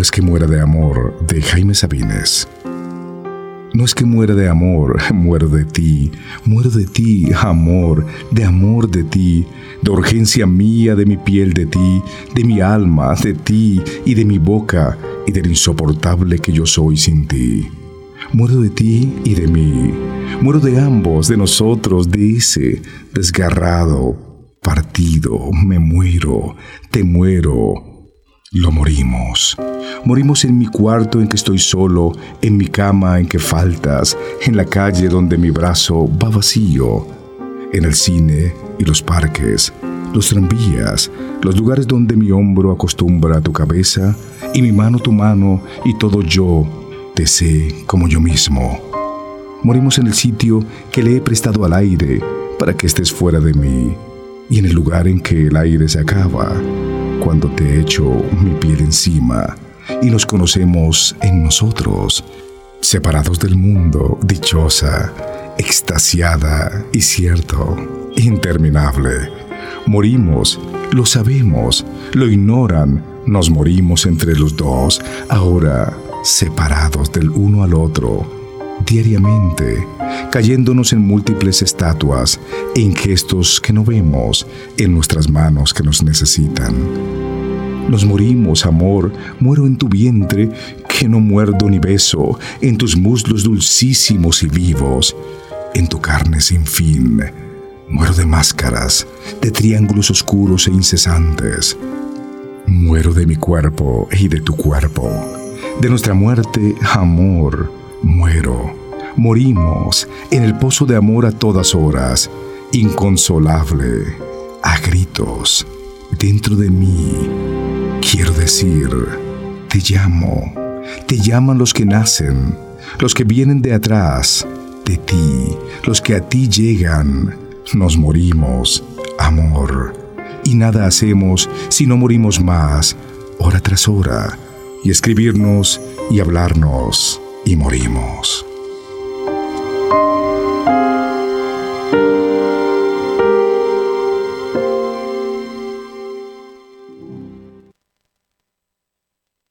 es que muera de amor de Jaime Sabines. No es que muera de amor, muero de ti, muero de ti, amor, de amor de ti, de urgencia mía, de mi piel de ti, de mi alma, de ti y de mi boca y del insoportable que yo soy sin ti. Muero de ti y de mí, muero de ambos, de nosotros, de ese desgarrado, partido, me muero, te muero, lo morimos. Morimos en mi cuarto en que estoy solo, en mi cama en que faltas, en la calle donde mi brazo va vacío, en el cine y los parques, los tranvías, los lugares donde mi hombro acostumbra a tu cabeza y mi mano tu mano y todo yo te sé como yo mismo. Morimos en el sitio que le he prestado al aire para que estés fuera de mí y en el lugar en que el aire se acaba cuando te echo mi piel encima y nos conocemos en nosotros, separados del mundo, dichosa, extasiada y cierto, interminable. Morimos, lo sabemos, lo ignoran, nos morimos entre los dos, ahora separados del uno al otro, diariamente, cayéndonos en múltiples estatuas, en gestos que no vemos, en nuestras manos que nos necesitan. Nos morimos, amor, muero en tu vientre, que no muerdo ni beso, en tus muslos dulcísimos y vivos, en tu carne sin fin. Muero de máscaras, de triángulos oscuros e incesantes. Muero de mi cuerpo y de tu cuerpo. De nuestra muerte, amor, muero. Morimos en el pozo de amor a todas horas, inconsolable, a gritos, dentro de mí. Quiero decir, te llamo, te llaman los que nacen, los que vienen de atrás, de ti, los que a ti llegan. Nos morimos, amor, y nada hacemos si no morimos más, hora tras hora, y escribirnos y hablarnos, y morimos.